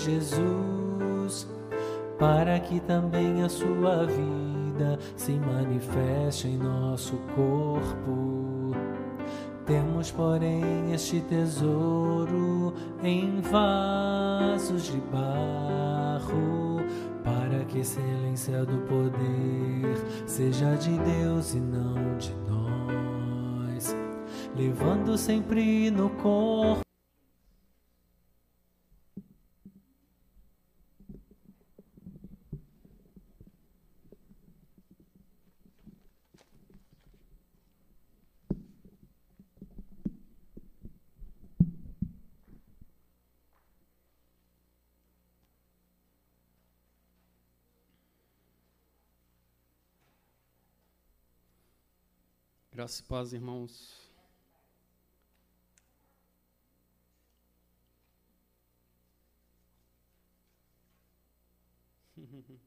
Jesus, para que também a sua vida se manifeste em nosso corpo. Temos, porém, este tesouro em vasos de barro, para que a excelência do poder seja de Deus e não de nós, levando sempre no corpo. Graça e paz, irmãos.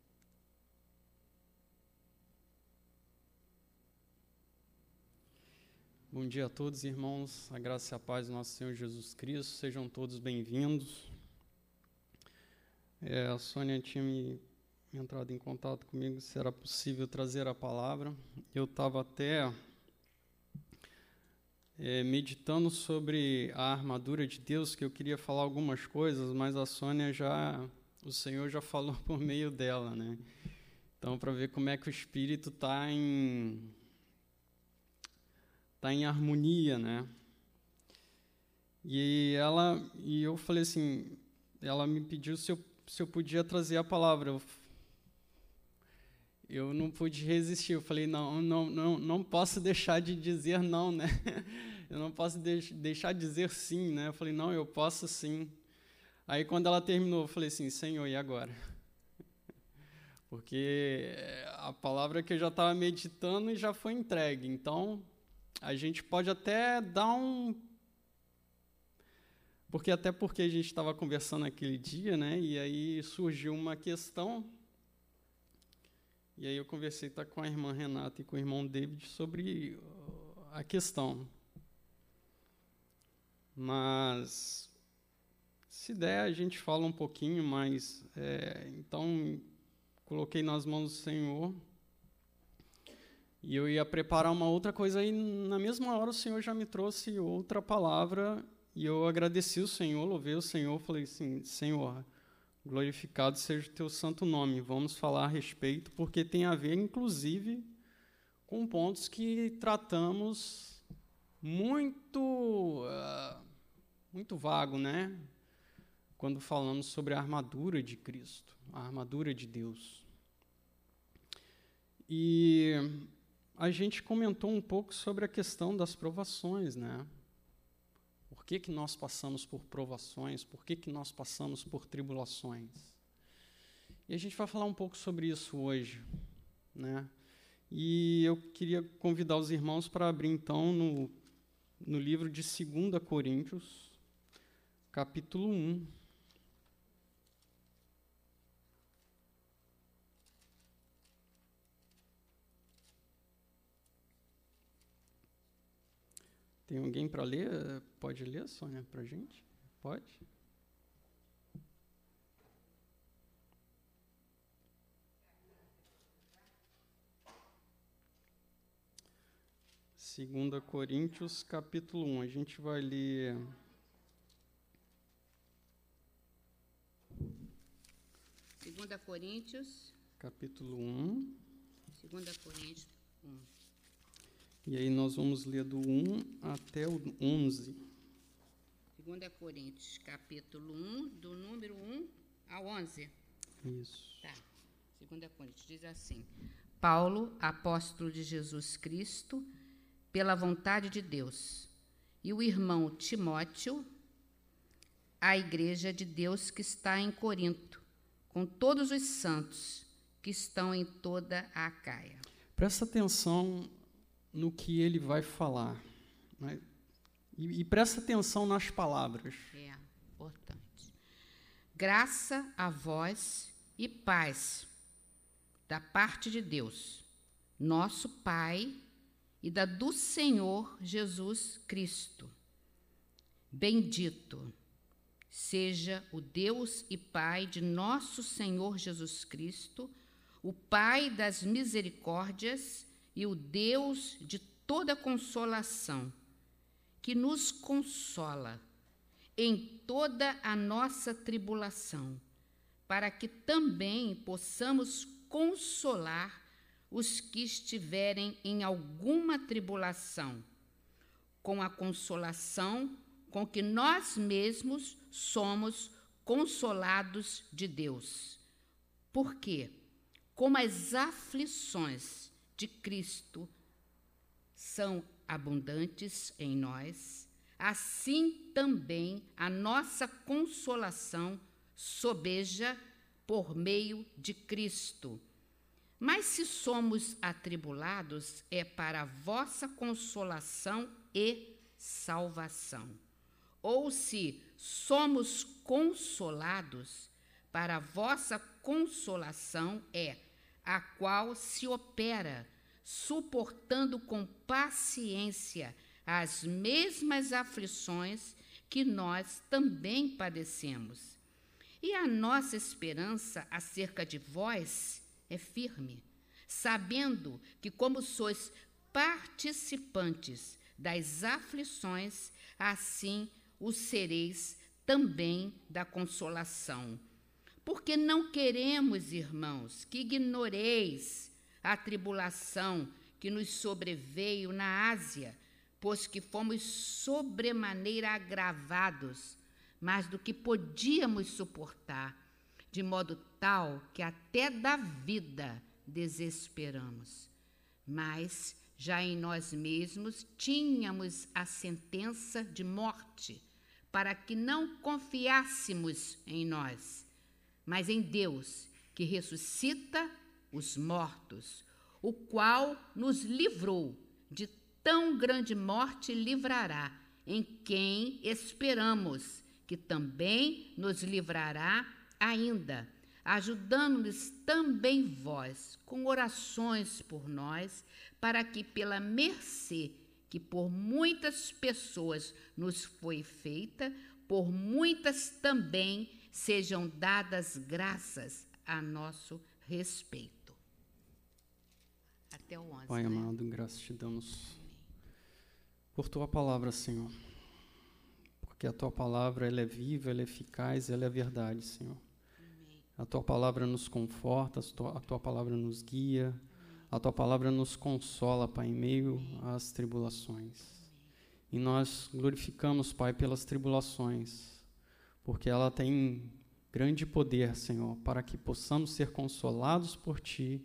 Bom dia a todos, irmãos. A graça e a paz do nosso Senhor Jesus Cristo. Sejam todos bem-vindos. É, a Sônia tinha me entrado em contato comigo se era possível trazer a palavra. Eu estava até é, meditando sobre a armadura de Deus, que eu queria falar algumas coisas, mas a Sônia já, o Senhor já falou por meio dela, né? Então, para ver como é que o Espírito está em tá em harmonia, né? E ela e eu falei assim, ela me pediu se eu, se eu podia trazer a palavra. Eu, eu não pude resistir. Eu falei, não, não, não, não posso deixar de dizer não, né? Eu não posso deixar de dizer sim, né? Eu falei, não, eu posso sim. Aí quando ela terminou, eu falei assim, Senhor, e agora? Porque a palavra que eu já estava meditando já foi entregue. Então, a gente pode até dar um porque até porque a gente estava conversando aquele dia, né? E aí surgiu uma questão e aí eu conversei tá, com a irmã Renata e com o irmão David sobre a questão. Mas, se der, a gente fala um pouquinho, mas é, então coloquei nas mãos do Senhor. E eu ia preparar uma outra coisa, e na mesma hora o Senhor já me trouxe outra palavra, e eu agradeci o Senhor, louvei o Senhor, falei assim: Senhor, Glorificado seja o teu santo nome. Vamos falar a respeito, porque tem a ver, inclusive, com pontos que tratamos muito, uh, muito vago, né? Quando falamos sobre a armadura de Cristo, a armadura de Deus. E a gente comentou um pouco sobre a questão das provações, né? Por que, que nós passamos por provações? Por que, que nós passamos por tribulações? E a gente vai falar um pouco sobre isso hoje. Né? E eu queria convidar os irmãos para abrir, então, no, no livro de 2 Coríntios, capítulo 1. Tem alguém para ler? Pode ler, Sônia, para a gente? Pode? Segunda Coríntios, capítulo 1. A gente vai ler Segunda Coríntios, capítulo 1. Segunda Coríntios 1. E aí nós vamos ler do 1 até o 11. 2 Coríntios, capítulo 1, do número 1 ao 11. Isso. Tá. 2 Coríntios diz assim: Paulo, apóstolo de Jesus Cristo, pela vontade de Deus, e o irmão Timóteo, a igreja de Deus que está em Corinto, com todos os santos que estão em toda a Acaia. Presta atenção no que ele vai falar. Né? E, e presta atenção nas palavras. É, importante. Graça a vós e paz da parte de Deus, nosso Pai, e da do Senhor Jesus Cristo. Bendito seja o Deus e Pai de nosso Senhor Jesus Cristo, o Pai das misericórdias e o Deus de toda consolação, que nos consola em toda a nossa tribulação, para que também possamos consolar os que estiverem em alguma tribulação, com a consolação com que nós mesmos somos consolados de Deus. Por quê? Como as aflições de Cristo são abundantes em nós, assim também a nossa consolação sobeja por meio de Cristo. Mas se somos atribulados, é para a vossa consolação e salvação ou se somos consolados, para a vossa consolação é a qual se opera, suportando com paciência as mesmas aflições que nós também padecemos. E a nossa esperança acerca de vós é firme, sabendo que, como sois participantes das aflições, assim o sereis também da consolação. Porque não queremos, irmãos, que ignoreis a tribulação que nos sobreveio na Ásia, pois que fomos sobremaneira agravados, mais do que podíamos suportar, de modo tal que até da vida desesperamos. Mas já em nós mesmos tínhamos a sentença de morte para que não confiássemos em nós, mas em Deus, que ressuscita os mortos, o qual nos livrou de tão grande morte livrará, em quem esperamos, que também nos livrará ainda, ajudando-nos também vós com orações por nós, para que pela mercê que por muitas pessoas nos foi feita, por muitas também sejam dadas graças a nosso respeito. Até o 11. Pai né? amado, graças te damos por tua palavra, Senhor. Porque a tua palavra ela é viva, ela é eficaz, ela é verdade, Senhor. Amém. A tua palavra nos conforta, a tua, a tua palavra nos guia a tua palavra nos consola, Pai, em meio às tribulações. E nós glorificamos, Pai, pelas tribulações, porque ela tem grande poder, Senhor, para que possamos ser consolados por Ti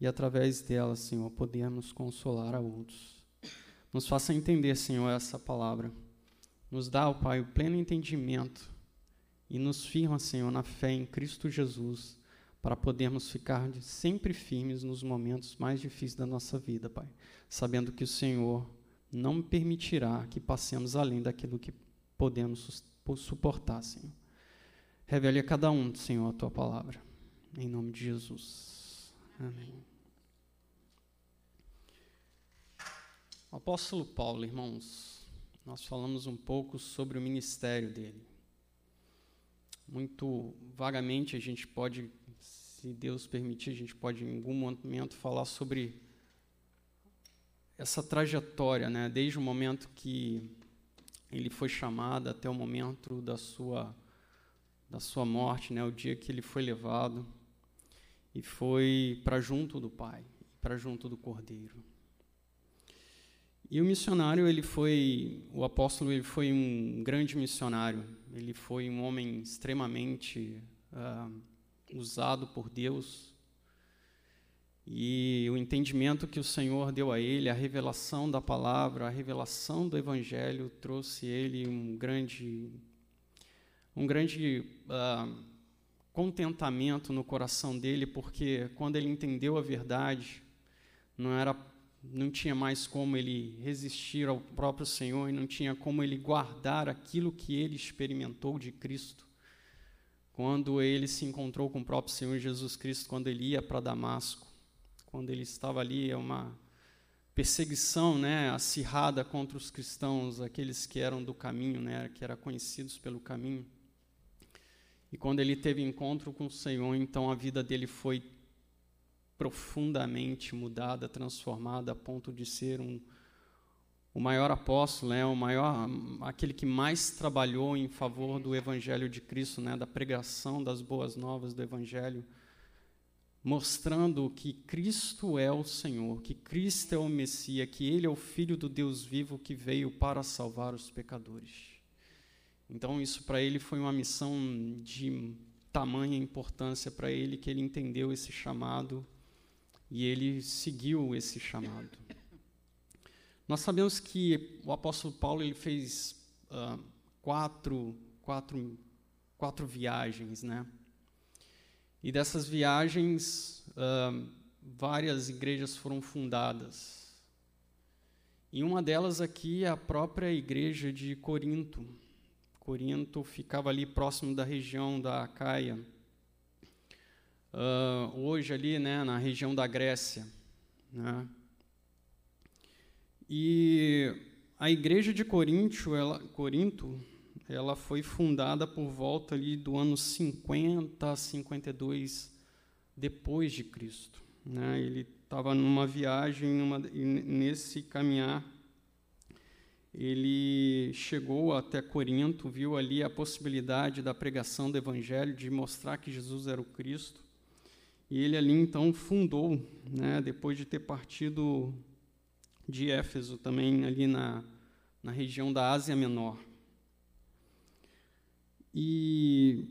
e, através dela, Senhor, podermos consolar a outros. Nos faça entender, Senhor, essa palavra. Nos dá, ó Pai, o pleno entendimento e nos firma, Senhor, na fé em Cristo Jesus para podermos ficar sempre firmes nos momentos mais difíceis da nossa vida, Pai, sabendo que o Senhor não permitirá que passemos além daquilo que podemos suportar, Senhor. Revele a cada um, Senhor, a tua palavra. Em nome de Jesus. Amém. O apóstolo Paulo, irmãos, nós falamos um pouco sobre o ministério dele. Muito vagamente a gente pode se Deus permitir, a gente pode em algum momento falar sobre essa trajetória, né? desde o momento que ele foi chamado até o momento da sua, da sua morte, né? o dia que ele foi levado e foi para junto do Pai, para junto do Cordeiro. E o missionário, ele foi, o apóstolo, ele foi um grande missionário. Ele foi um homem extremamente uh, usado por Deus. E o entendimento que o Senhor deu a ele, a revelação da palavra, a revelação do Evangelho, trouxe ele um grande, um grande uh, contentamento no coração dele, porque quando ele entendeu a verdade, não era, não tinha mais como ele resistir ao próprio Senhor e não tinha como ele guardar aquilo que ele experimentou de Cristo quando ele se encontrou com o próprio Senhor Jesus Cristo, quando ele ia para Damasco, quando ele estava ali, é uma perseguição né, acirrada contra os cristãos, aqueles que eram do caminho, né, que eram conhecidos pelo caminho. E quando ele teve encontro com o Senhor, então a vida dele foi profundamente mudada, transformada a ponto de ser um o maior apóstolo, né, o maior, aquele que mais trabalhou em favor do Evangelho de Cristo, né, da pregação das boas novas do Evangelho, mostrando que Cristo é o Senhor, que Cristo é o Messias, que Ele é o Filho do Deus vivo que veio para salvar os pecadores. Então, isso para ele foi uma missão de tamanha importância para ele, que ele entendeu esse chamado e ele seguiu esse chamado. Nós sabemos que o apóstolo Paulo ele fez uh, quatro, quatro, quatro viagens, né? E dessas viagens, uh, várias igrejas foram fundadas. E uma delas aqui é a própria igreja de Corinto. Corinto ficava ali próximo da região da Acaia. Uh, hoje ali, né, na região da Grécia, né? E a igreja de Corinto, ela, Corinto, ela foi fundada por volta ali do ano 50 a 52 depois de Cristo. Né? Ele estava numa viagem, numa, nesse caminhar, ele chegou até Corinto, viu ali a possibilidade da pregação do Evangelho, de mostrar que Jesus era o Cristo, e ele ali então fundou, né, depois de ter partido de Éfeso, também ali na, na região da Ásia Menor. E,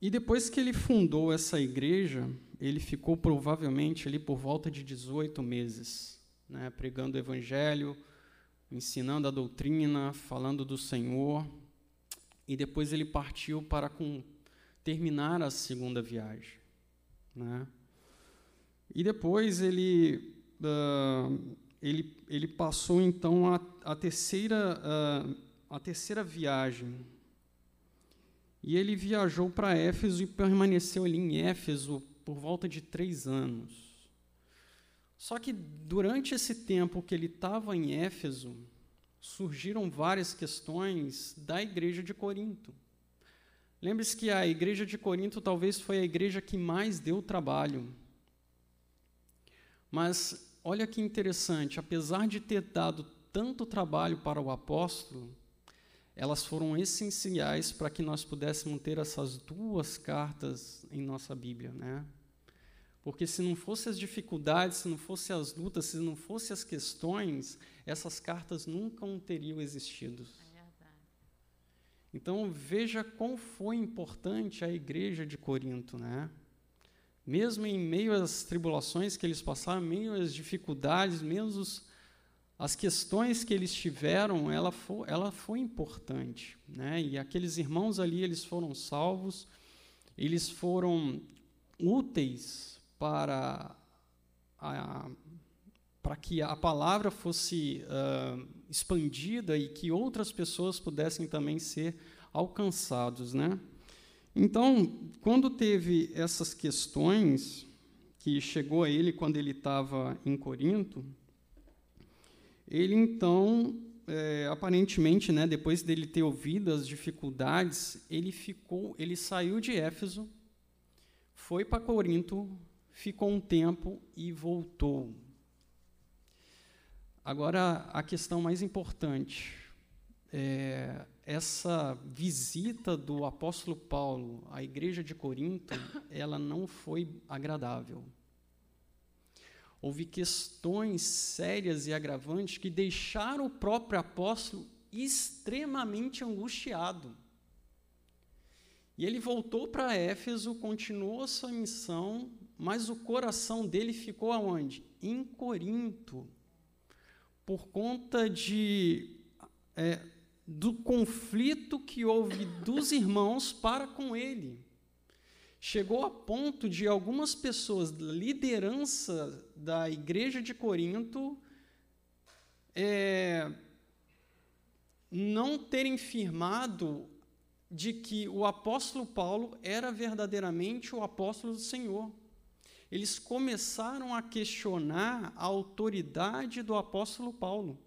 e depois que ele fundou essa igreja, ele ficou provavelmente ali por volta de 18 meses, né, pregando o evangelho, ensinando a doutrina, falando do Senhor, e depois ele partiu para com, terminar a segunda viagem. Né? E depois ele uh, ele, ele passou então a, a terceira, uh, a terceira viagem. E ele viajou para Éfeso e permaneceu ali em Éfeso por volta de três anos. Só que durante esse tempo que ele estava em Éfeso, surgiram várias questões da igreja de Corinto. Lembre-se que a igreja de Corinto talvez foi a igreja que mais deu trabalho. Mas olha que interessante, apesar de ter dado tanto trabalho para o apóstolo, elas foram essenciais para que nós pudéssemos ter essas duas cartas em nossa Bíblia, né? Porque se não fossem as dificuldades, se não fossem as lutas, se não fossem as questões, essas cartas nunca teriam existido. Então veja quão foi importante a igreja de Corinto, né? mesmo em meio às tribulações que eles passaram, meio às dificuldades, mesmo as questões que eles tiveram, ela foi, ela foi importante. Né? E aqueles irmãos ali, eles foram salvos, eles foram úteis para, a, para que a palavra fosse uh, expandida e que outras pessoas pudessem também ser alcançados. Né? Então, quando teve essas questões que chegou a ele quando ele estava em Corinto, ele então, é, aparentemente, né, depois dele ter ouvido as dificuldades, ele ficou, ele saiu de Éfeso, foi para Corinto, ficou um tempo e voltou. Agora, a questão mais importante é, essa visita do apóstolo Paulo à igreja de Corinto, ela não foi agradável. Houve questões sérias e agravantes que deixaram o próprio apóstolo extremamente angustiado. E ele voltou para Éfeso, continuou a sua missão, mas o coração dele ficou aonde? Em Corinto. Por conta de é, do conflito que houve dos irmãos para com ele. Chegou a ponto de algumas pessoas liderança da igreja de Corinto é, não terem firmado de que o apóstolo Paulo era verdadeiramente o apóstolo do Senhor. Eles começaram a questionar a autoridade do apóstolo Paulo.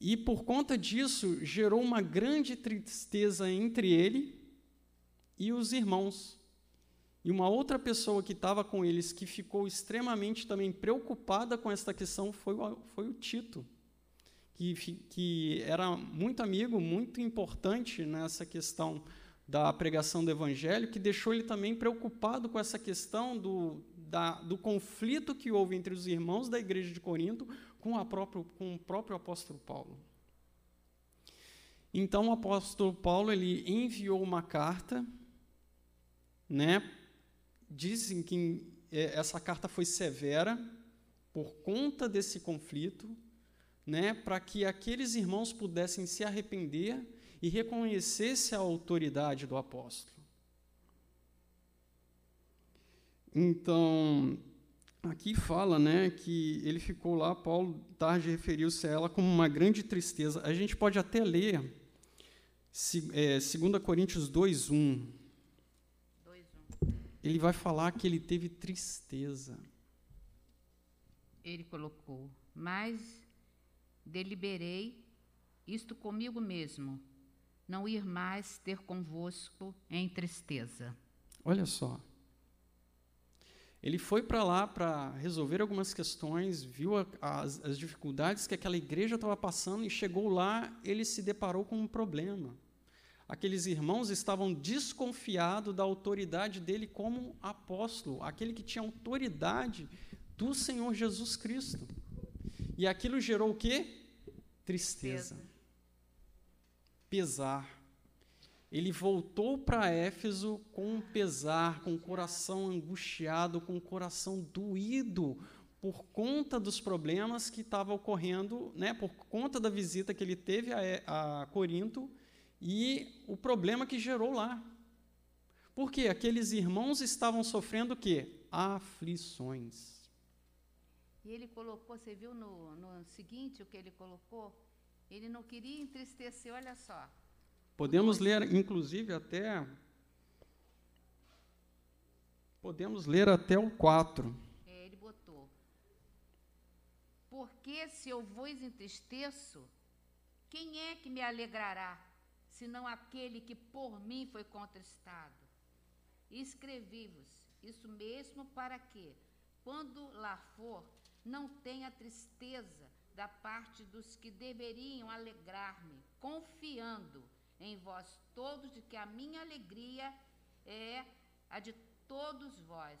E por conta disso, gerou uma grande tristeza entre ele e os irmãos. E uma outra pessoa que estava com eles, que ficou extremamente também preocupada com esta questão, foi o, foi o Tito, que, que era muito amigo, muito importante nessa questão da pregação do Evangelho, que deixou ele também preocupado com essa questão do, da, do conflito que houve entre os irmãos da igreja de Corinto com, próprio, com o próprio apóstolo Paulo. Então, o apóstolo Paulo ele enviou uma carta, né, dizem que é, essa carta foi severa por conta desse conflito, né, para que aqueles irmãos pudessem se arrepender e reconhecesse a autoridade do apóstolo. Então, aqui fala, né, que ele ficou lá, Paulo tarde referiu-se a ela como uma grande tristeza. A gente pode até ler se, é, 2 Coríntios 2:1 ele vai falar que ele teve tristeza. Ele colocou: Mas deliberei isto comigo mesmo, não ir mais ter convosco em tristeza. Olha só. Ele foi para lá para resolver algumas questões, viu a, as, as dificuldades que aquela igreja estava passando e chegou lá, ele se deparou com um problema aqueles irmãos estavam desconfiados da autoridade dele como apóstolo, aquele que tinha autoridade do Senhor Jesus Cristo. E aquilo gerou o quê? Tristeza. Pesar. Ele voltou para Éfeso com pesar, com o coração angustiado, com o coração doído por conta dos problemas que estavam ocorrendo, né, por conta da visita que ele teve a, a Corinto e o problema que gerou lá. Porque aqueles irmãos estavam sofrendo o quê? Aflições. E ele colocou, você viu no, no seguinte o que ele colocou? Ele não queria entristecer, olha só. Podemos ler, inclusive, até. Podemos ler até o 4. É, ele botou. Porque se eu vos entristeço, quem é que me alegrará? senão aquele que por mim foi contristado. Escrevi-vos isso mesmo para que, quando lá for, não tenha tristeza da parte dos que deveriam alegrar-me, confiando em vós todos de que a minha alegria é a de todos vós,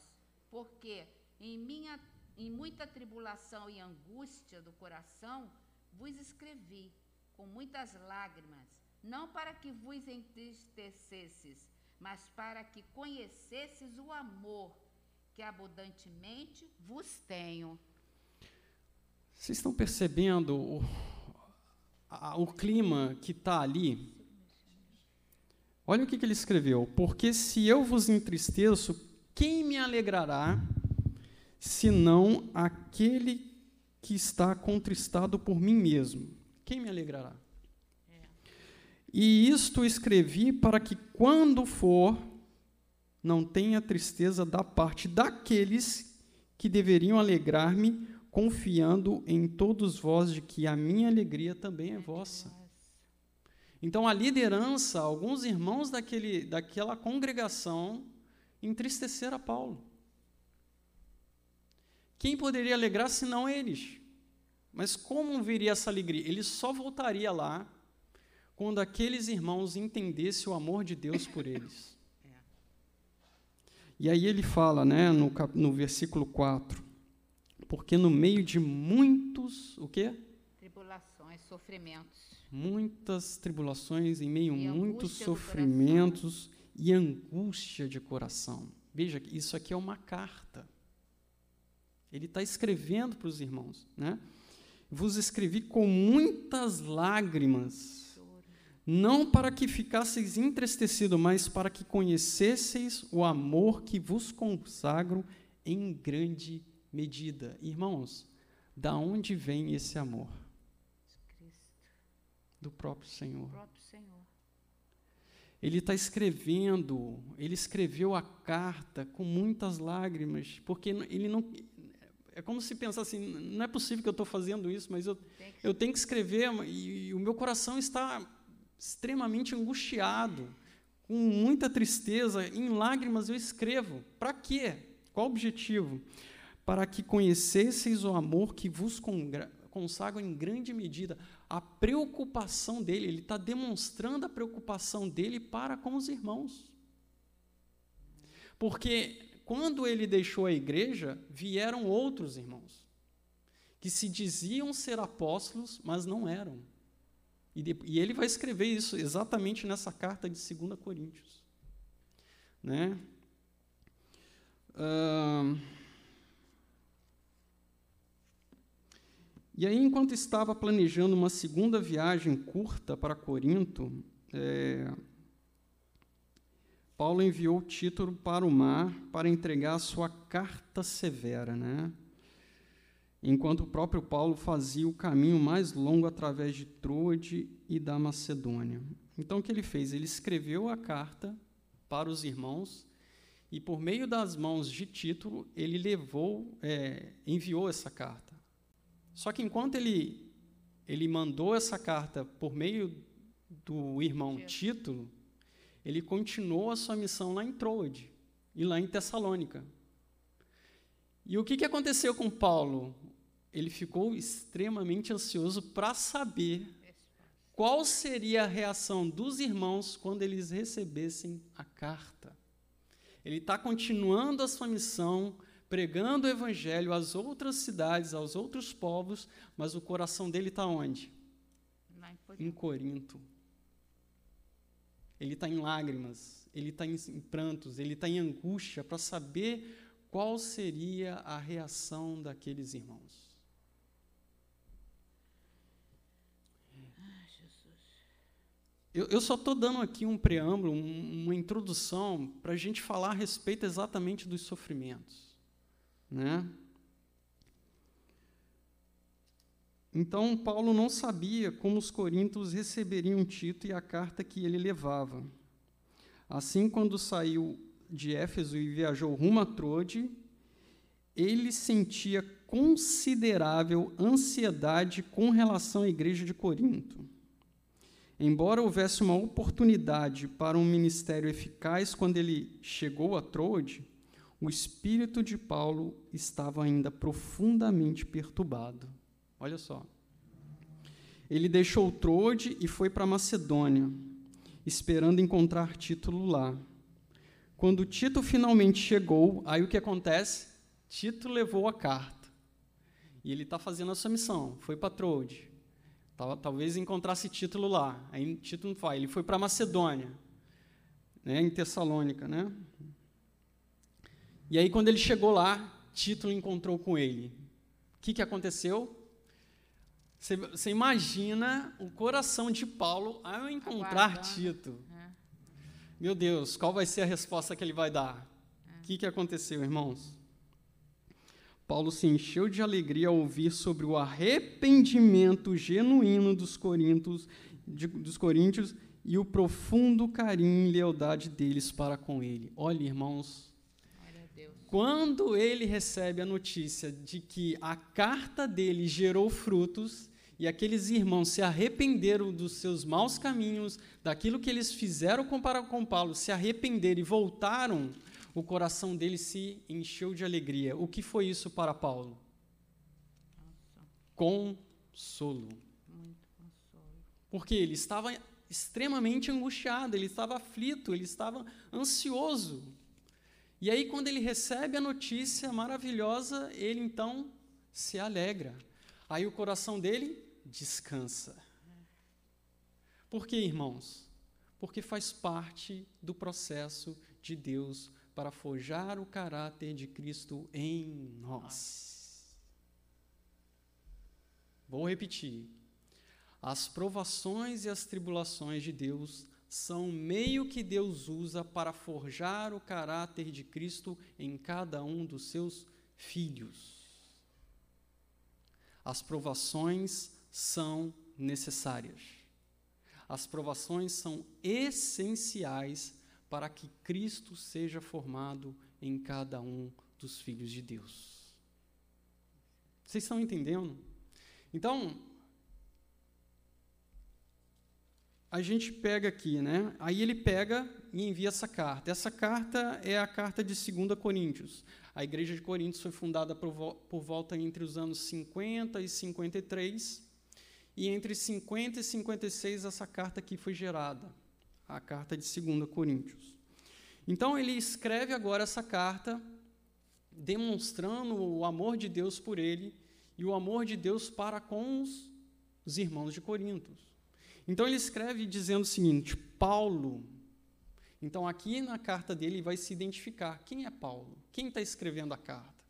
porque em minha em muita tribulação e angústia do coração vos escrevi com muitas lágrimas não para que vos entristecesses, mas para que conhecesses o amor que abundantemente vos tenho. Vocês estão percebendo o, a, o clima que está ali? Olha o que, que ele escreveu. Porque se eu vos entristeço, quem me alegrará, senão aquele que está contristado por mim mesmo? Quem me alegrará? E isto escrevi para que, quando for, não tenha tristeza da parte daqueles que deveriam alegrar-me, confiando em todos vós de que a minha alegria também é vossa. Então, a liderança, alguns irmãos daquele, daquela congregação, entristeceram a Paulo. Quem poderia alegrar senão eles? Mas como viria essa alegria? Ele só voltaria lá quando aqueles irmãos entendessem o amor de Deus por eles. E aí ele fala, né, no, no versículo 4, porque no meio de muitos, o quê? Tribulações, sofrimentos. Muitas tribulações, em meio a muitos sofrimentos e angústia de coração. Veja, isso aqui é uma carta. Ele está escrevendo para os irmãos, né? Vos escrevi com muitas lágrimas não para que ficasseis entristecidos, mas para que conhecesseis o amor que vos consagro em grande medida. Irmãos, da onde vem esse amor? Do próprio Senhor. Ele está escrevendo, ele escreveu a carta com muitas lágrimas, porque ele não. é como se pensasse assim, não é possível que eu estou fazendo isso, mas eu, eu tenho que escrever, e, e o meu coração está extremamente angustiado, com muita tristeza, em lágrimas eu escrevo. Para quê? Qual o objetivo? Para que conhecesseis o amor que vos consagra em grande medida, a preocupação dele, ele está demonstrando a preocupação dele para com os irmãos. Porque quando ele deixou a igreja, vieram outros irmãos, que se diziam ser apóstolos, mas não eram. E, de, e ele vai escrever isso exatamente nessa carta de 2 Coríntios. Né? Uh, e aí, enquanto estava planejando uma segunda viagem curta para Corinto, é, Paulo enviou Tito para o mar para entregar a sua carta severa, né? enquanto o próprio Paulo fazia o caminho mais longo através de Troade e da Macedônia. Então, o que ele fez? Ele escreveu a carta para os irmãos e, por meio das mãos de Tito, ele levou, é, enviou essa carta. Só que enquanto ele, ele mandou essa carta por meio do irmão Tito, ele continuou a sua missão lá em Troade e lá em Tessalônica. E o que, que aconteceu com Paulo? ele ficou extremamente ansioso para saber qual seria a reação dos irmãos quando eles recebessem a carta. Ele está continuando a sua missão, pregando o evangelho às outras cidades, aos outros povos, mas o coração dele está onde? Em Corinto. Ele está em lágrimas, ele está em, em prantos, ele está em angústia para saber qual seria a reação daqueles irmãos. Eu, eu só estou dando aqui um preâmbulo, um, uma introdução, para a gente falar a respeito exatamente dos sofrimentos. Né? Então, Paulo não sabia como os coríntios receberiam Tito e a carta que ele levava. Assim, quando saiu de Éfeso e viajou rumo a Trode, ele sentia considerável ansiedade com relação à igreja de Corinto. Embora houvesse uma oportunidade para um ministério eficaz quando ele chegou a Troade, o espírito de Paulo estava ainda profundamente perturbado. Olha só. Ele deixou Troade e foi para Macedônia, esperando encontrar Tito lá. Quando Tito finalmente chegou, aí o que acontece? Tito levou a carta. E ele está fazendo a sua missão. Foi para Troade. Talvez encontrasse título lá. Aí título não foi. Ele foi para Macedônia, né, em Tessalônica, né? E aí quando ele chegou lá, Título encontrou com ele. O que, que aconteceu? Você, você imagina o coração de Paulo ao encontrar Aguardando. Tito. É. Meu Deus, qual vai ser a resposta que ele vai dar? O é. que, que aconteceu, irmãos? Paulo se encheu de alegria ao ouvir sobre o arrependimento genuíno dos coríntios, de, dos coríntios e o profundo carinho e lealdade deles para com ele. Olha, irmãos, quando ele recebe a notícia de que a carta dele gerou frutos e aqueles irmãos se arrependeram dos seus maus caminhos, daquilo que eles fizeram com Paulo, se arrependeram e voltaram o coração dele se encheu de alegria. O que foi isso para Paulo? Consolo. Porque ele estava extremamente angustiado, ele estava aflito, ele estava ansioso. E aí, quando ele recebe a notícia maravilhosa, ele então se alegra. Aí o coração dele descansa. Por quê, irmãos? Porque faz parte do processo de Deus para forjar o caráter de Cristo em nós. Vou repetir. As provações e as tribulações de Deus são meio que Deus usa para forjar o caráter de Cristo em cada um dos seus filhos. As provações são necessárias. As provações são essenciais para que Cristo seja formado em cada um dos filhos de Deus. Vocês estão entendendo? Então, a gente pega aqui, né? Aí ele pega e envia essa carta. Essa carta é a carta de 2 Coríntios. A igreja de Coríntios foi fundada por, por volta entre os anos 50 e 53. E entre 50 e 56 essa carta aqui foi gerada, a carta de 2 Coríntios. Então ele escreve agora essa carta demonstrando o amor de Deus por ele e o amor de Deus para com os, os irmãos de Corinto. Então ele escreve dizendo o seguinte: Paulo. Então aqui na carta dele vai se identificar quem é Paulo, quem está escrevendo a carta.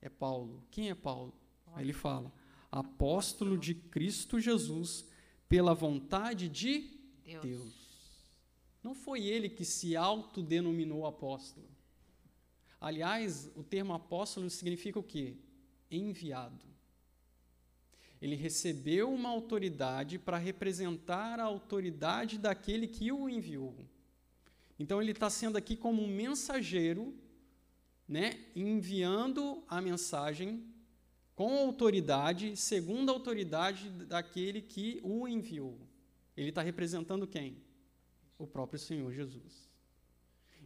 É Paulo. Quem é Paulo? Aí ele fala: apóstolo de Cristo Jesus pela vontade de Deus. Deus. Não foi ele que se autodenominou apóstolo. Aliás, o termo apóstolo significa o quê? Enviado. Ele recebeu uma autoridade para representar a autoridade daquele que o enviou. Então ele está sendo aqui como um mensageiro, né, enviando a mensagem com autoridade, segundo a autoridade daquele que o enviou. Ele está representando quem? O próprio Senhor Jesus.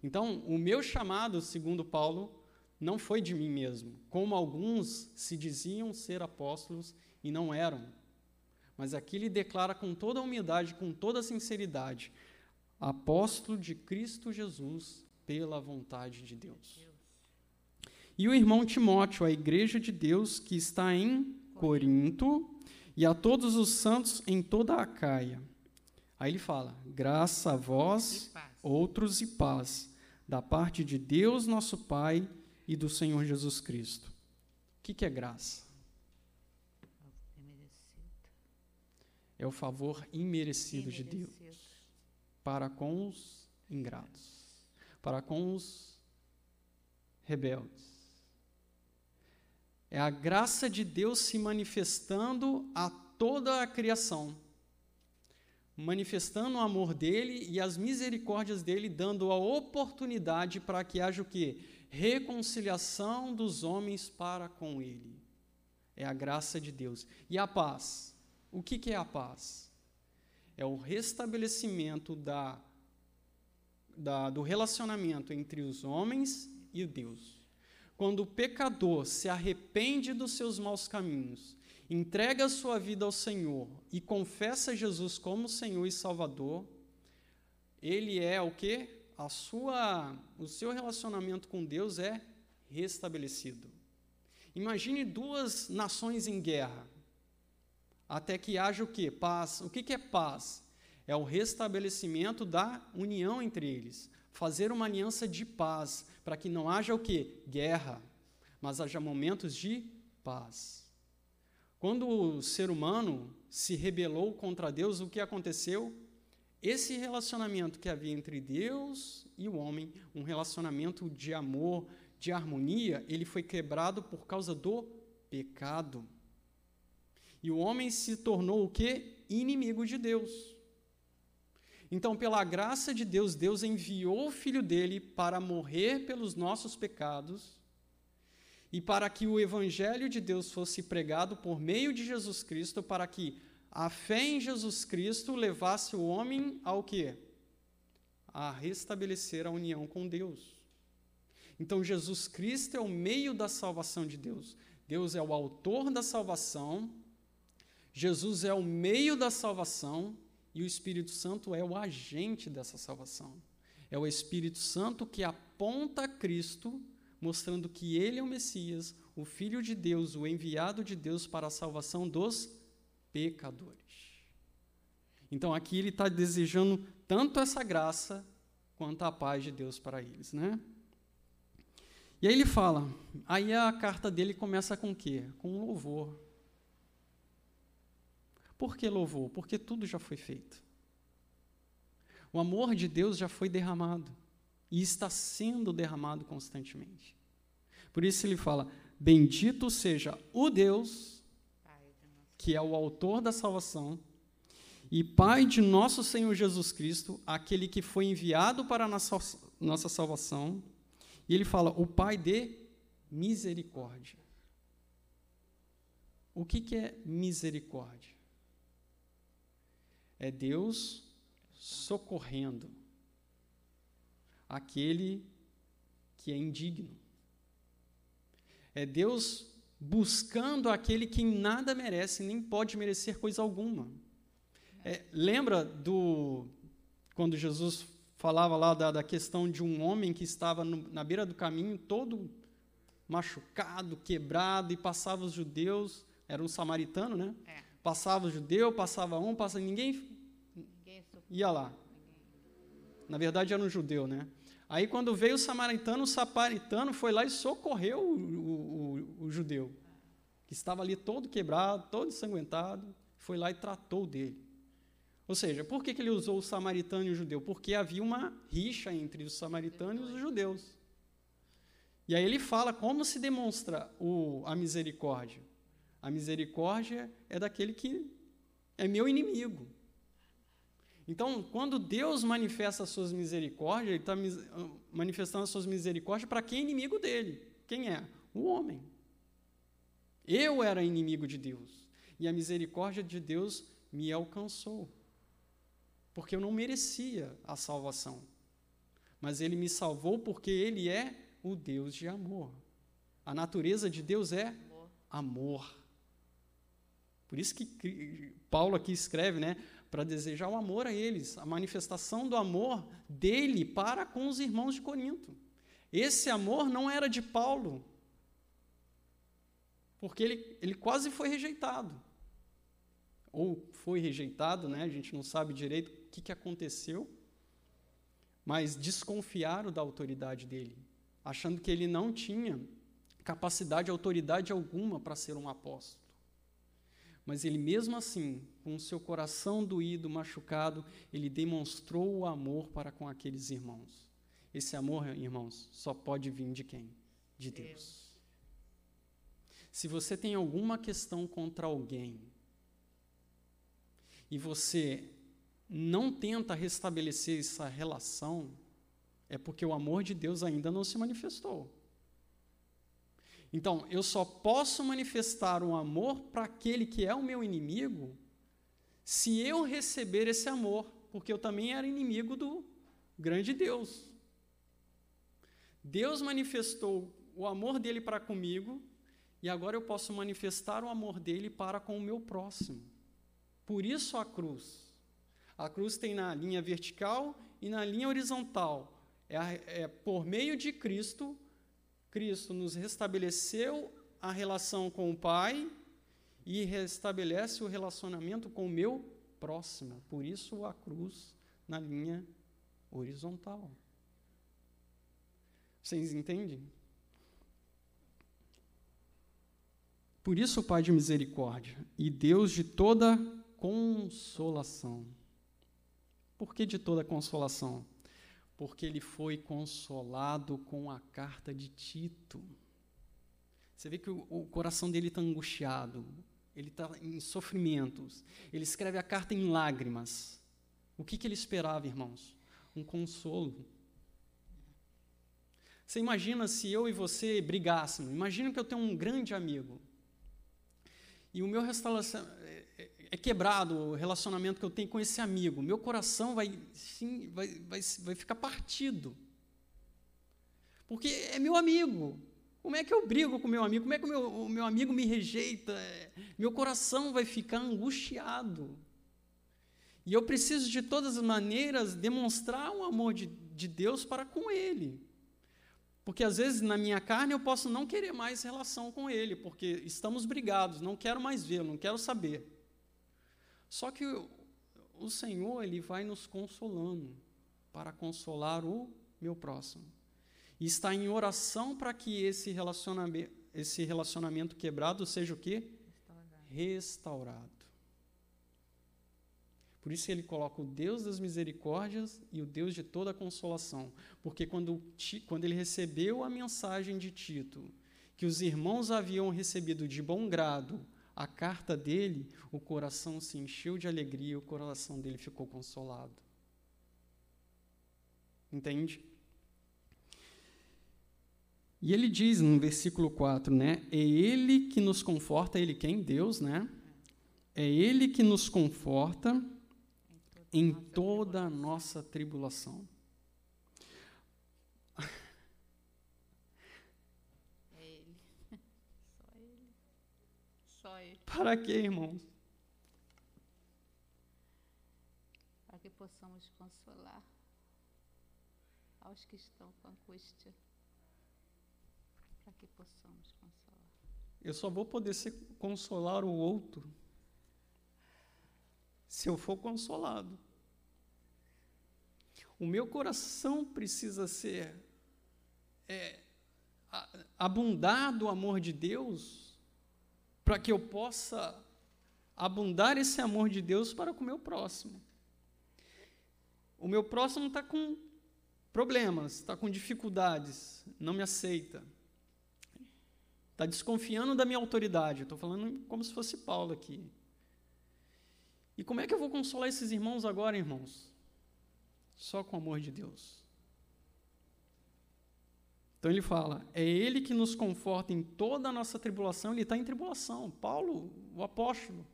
Então, o meu chamado, segundo Paulo, não foi de mim mesmo, como alguns se diziam ser apóstolos e não eram. Mas aqui ele declara com toda a humildade, com toda a sinceridade: apóstolo de Cristo Jesus pela vontade de Deus. E o irmão Timóteo, a igreja de Deus que está em Corinto, e a todos os santos em toda a Caia. Aí ele fala: graça a vós, outros e paz, da parte de Deus, nosso Pai, e do Senhor Jesus Cristo. O que, que é graça? É o favor imerecido, de Deus para com os ingratos, para com os rebeldes. É a graça de Deus se manifestando a toda a criação, manifestando o amor dele e as misericórdias dele, dando a oportunidade para que haja o que? Reconciliação dos homens para com ele. É a graça de Deus. E a paz? O que, que é a paz? É o restabelecimento da, da, do relacionamento entre os homens e Deus. Quando o pecador se arrepende dos seus maus caminhos, entrega a sua vida ao Senhor e confessa Jesus como Senhor e Salvador, ele é o que? A sua, o seu relacionamento com Deus é restabelecido. Imagine duas nações em guerra até que haja o que? Paz. O que, é paz? É o restabelecimento da união entre eles. Fazer uma aliança de paz, para que não haja o que? Guerra, mas haja momentos de paz. Quando o ser humano se rebelou contra Deus, o que aconteceu? Esse relacionamento que havia entre Deus e o homem, um relacionamento de amor, de harmonia, ele foi quebrado por causa do pecado. E o homem se tornou o quê? Inimigo de Deus. Então, pela graça de Deus, Deus enviou o filho dele para morrer pelos nossos pecados e para que o evangelho de Deus fosse pregado por meio de Jesus Cristo, para que a fé em Jesus Cristo levasse o homem ao quê? A restabelecer a união com Deus. Então, Jesus Cristo é o meio da salvação de Deus. Deus é o autor da salvação Jesus é o meio da salvação e o Espírito Santo é o agente dessa salvação. É o Espírito Santo que aponta a Cristo, mostrando que ele é o Messias, o Filho de Deus, o enviado de Deus para a salvação dos pecadores. Então aqui ele está desejando tanto essa graça quanto a paz de Deus para eles, né? E aí ele fala, aí a carta dele começa com o quê? Com louvor. Por que louvor? Porque tudo já foi feito. O amor de Deus já foi derramado e está sendo derramado constantemente. Por isso ele fala: Bendito seja o Deus, que é o autor da salvação, e Pai de nosso Senhor Jesus Cristo, aquele que foi enviado para a nossa, nossa salvação. E ele fala: O Pai de misericórdia. o que, que é misericórdia? É Deus socorrendo aquele que é indigno. É Deus buscando aquele que nada merece, nem pode merecer coisa alguma. É, lembra do quando Jesus falava lá da, da questão de um homem que estava no, na beira do caminho, todo machucado, quebrado, e passava os judeus, era um samaritano, né? É. Passava o judeu, passava um, passava ninguém, ninguém ia lá. Na verdade era um judeu, né? Aí quando veio o samaritano, o samaritano foi lá e socorreu o, o, o, o judeu, que estava ali todo quebrado, todo ensanguentado, foi lá e tratou dele. Ou seja, por que, que ele usou o samaritano e o judeu? Porque havia uma rixa entre os samaritanos e os judeus. E aí ele fala como se demonstra o, a misericórdia. A misericórdia é daquele que é meu inimigo. Então, quando Deus manifesta as suas misericórdias, Ele está manifestando as suas misericórdias para quem é inimigo dele. Quem é? O homem. Eu era inimigo de Deus. E a misericórdia de Deus me alcançou. Porque eu não merecia a salvação. Mas Ele me salvou porque Ele é o Deus de amor. A natureza de Deus é amor. Por isso que Paulo aqui escreve, né? Para desejar o amor a eles, a manifestação do amor dele para com os irmãos de Corinto. Esse amor não era de Paulo, porque ele, ele quase foi rejeitado. Ou foi rejeitado, né? a gente não sabe direito o que, que aconteceu, mas desconfiaram da autoridade dele, achando que ele não tinha capacidade, autoridade alguma para ser um apóstolo. Mas ele, mesmo assim, com o seu coração doído, machucado, ele demonstrou o amor para com aqueles irmãos. Esse amor, irmãos, só pode vir de quem? De Deus. Se você tem alguma questão contra alguém e você não tenta restabelecer essa relação, é porque o amor de Deus ainda não se manifestou. Então, eu só posso manifestar um amor para aquele que é o meu inimigo se eu receber esse amor, porque eu também era inimigo do grande Deus. Deus manifestou o amor dele para comigo e agora eu posso manifestar o amor dele para com o meu próximo. Por isso a cruz. A cruz tem na linha vertical e na linha horizontal. É, é por meio de Cristo Cristo nos restabeleceu a relação com o Pai e restabelece o relacionamento com o meu próximo. Por isso a cruz na linha horizontal. Vocês entendem? Por isso Pai de misericórdia e Deus de toda consolação. Por que de toda consolação? Porque ele foi consolado com a carta de Tito. Você vê que o, o coração dele está angustiado, ele está em sofrimentos, ele escreve a carta em lágrimas. O que, que ele esperava, irmãos? Um consolo. Você imagina se eu e você brigássemos? Imagina que eu tenho um grande amigo. E o meu é quebrado o relacionamento que eu tenho com esse amigo, meu coração vai, sim, vai, vai, vai ficar partido. Porque é meu amigo. Como é que eu brigo com meu amigo? Como é que o meu, o meu amigo me rejeita? Meu coração vai ficar angustiado. E eu preciso, de todas as maneiras, demonstrar o amor de, de Deus para com ele. Porque às vezes na minha carne eu posso não querer mais relação com ele, porque estamos brigados, não quero mais vê-lo, não quero saber. Só que o, Senhor, Ele vai nos consolando para consolar o meu próximo. E está em oração para que esse relacionamento, esse relacionamento quebrado seja o quê? Restaurado. Restaurado. Por isso ele coloca o Deus das misericórdias e o Deus de toda consolação. Porque quando, quando ele recebeu a mensagem de Tito, que os irmãos haviam recebido de bom grado a carta dele, o coração se encheu de alegria, o coração dele ficou consolado. Entende? E ele diz no versículo 4, né? É ele que nos conforta, ele quem? Deus, né? É ele que nos conforta em toda a nossa tribulação. É ele. Só ele. Só ele. Para quê, irmãos? Para que possamos consolar aos que estão com angústia. Para que possamos consolar. Eu só vou poder ser, consolar o outro se eu for consolado. O meu coração precisa ser é, abundar do amor de Deus para que eu possa abundar esse amor de Deus para com o meu próximo. O meu próximo está com problemas, está com dificuldades, não me aceita, está desconfiando da minha autoridade. Estou falando como se fosse Paulo aqui. E como é que eu vou consolar esses irmãos agora, irmãos? Só com o amor de Deus. Então ele fala: é Ele que nos conforta em toda a nossa tribulação. Ele está em tribulação. Paulo, o apóstolo,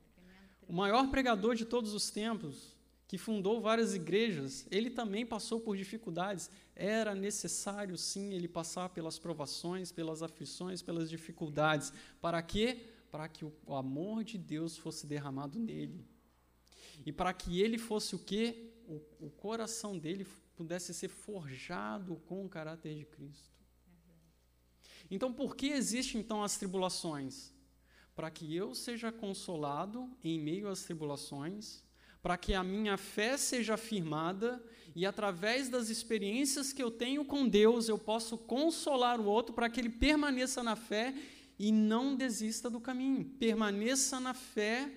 o maior pregador de todos os tempos, que fundou várias igrejas, ele também passou por dificuldades. Era necessário, sim, ele passar pelas provações, pelas aflições, pelas dificuldades. Para quê? Para que o amor de Deus fosse derramado nele. E para que ele fosse o quê? O, o coração dele pudesse ser forjado com o caráter de Cristo. Então, por que existem então as tribulações? Para que eu seja consolado em meio às tribulações, para que a minha fé seja afirmada e através das experiências que eu tenho com Deus, eu possa consolar o outro para que ele permaneça na fé e não desista do caminho. Permaneça na fé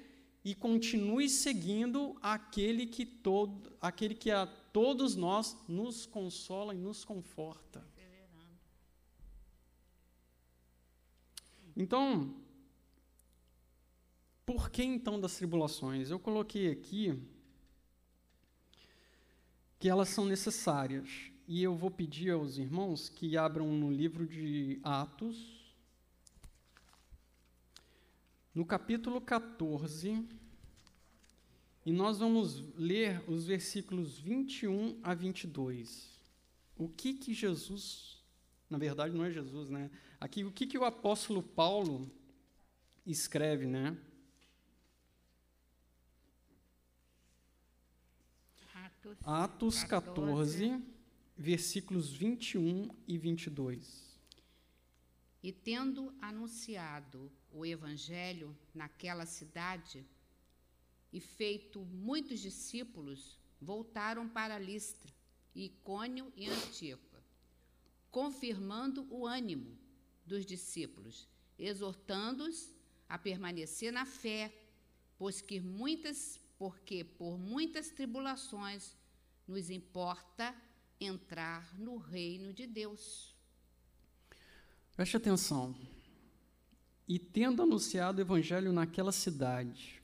e continue seguindo aquele que todo, aquele que a todos nós nos consola e nos conforta. Então, por que então das tribulações? Eu coloquei aqui que elas são necessárias. E eu vou pedir aos irmãos que abram no livro de Atos, no capítulo 14, e nós vamos ler os versículos 21 a 22. O que que Jesus, na verdade não é Jesus, né? Aqui o que que o apóstolo Paulo escreve, né? Atos, Atos 14, versículos 21 e 22. E tendo anunciado o evangelho naquela cidade e feito muitos discípulos, voltaram para Listra, Icônio e Antíoco, confirmando o ânimo dos discípulos, exortando-os a permanecer na fé, pois que muitas, porque por muitas tribulações nos importa entrar no reino de Deus. Preste atenção. E tendo anunciado o evangelho naquela cidade,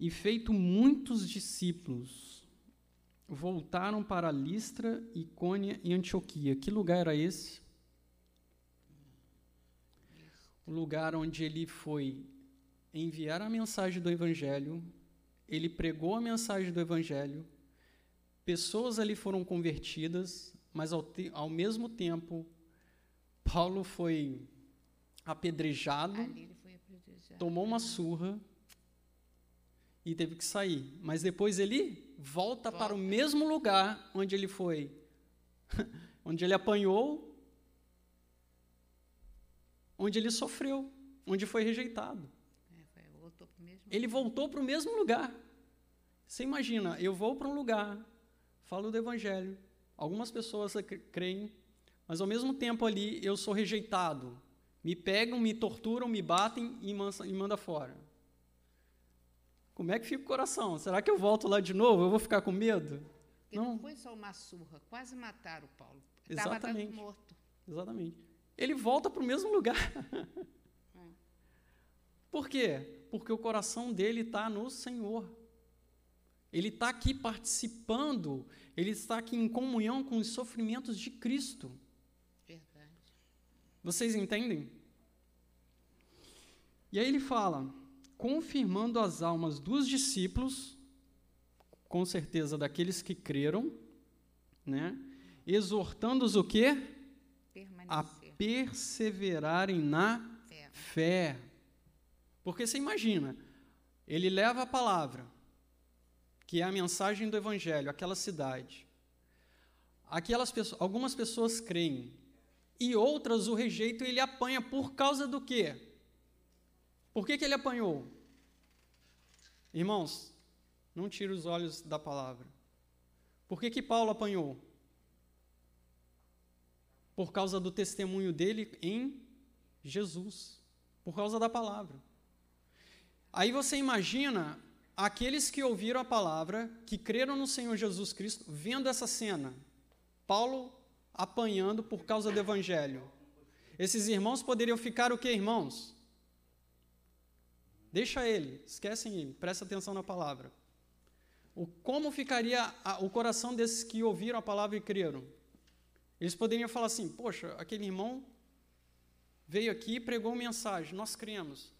e feito muitos discípulos, voltaram para Listra, Icônia e Antioquia. Que lugar era esse? O lugar onde ele foi enviar a mensagem do evangelho, ele pregou a mensagem do evangelho, pessoas ali foram convertidas, mas ao, te, ao mesmo tempo, Paulo foi apedrejado, foi apedrejado. tomou uma surra e teve que sair. Mas depois ele volta, volta. para o mesmo lugar onde ele foi, onde ele apanhou, onde ele sofreu, onde foi rejeitado. É, voltou ele voltou para o mesmo lugar. Você imagina, eu vou para um lugar, falo do evangelho, algumas pessoas creem, mas ao mesmo tempo ali eu sou rejeitado. Me pegam, me torturam, me batem e mandam fora. Como é que fica o coração? Será que eu volto lá de novo? Eu vou ficar com medo? Porque não. não foi só uma surra, quase mataram o Paulo. Exatamente. morto. Exatamente. Ele volta para o mesmo lugar. Por quê? Porque o coração dele está no Senhor. Ele está aqui participando, ele está aqui em comunhão com os sofrimentos de Cristo. Verdade. Vocês entendem? E aí ele fala: confirmando as almas dos discípulos, com certeza daqueles que creram, né? Exortando-os o quê? A perseverarem na fé. fé. Porque você imagina, ele leva a palavra, que é a mensagem do evangelho, àquela cidade. Aquelas pessoas, algumas pessoas creem e outras o rejeitam e ele apanha por causa do quê? Por que, que ele apanhou? Irmãos, não tire os olhos da palavra. Por que, que Paulo apanhou? Por causa do testemunho dele em Jesus, por causa da palavra. Aí você imagina aqueles que ouviram a palavra, que creram no Senhor Jesus Cristo, vendo essa cena. Paulo apanhando por causa do evangelho. Esses irmãos poderiam ficar o que, irmãos? Deixa ele, esquecem ele, presta atenção na palavra. O, como ficaria a, o coração desses que ouviram a palavra e creram? Eles poderiam falar assim: Poxa, aquele irmão veio aqui e pregou mensagem, nós cremos.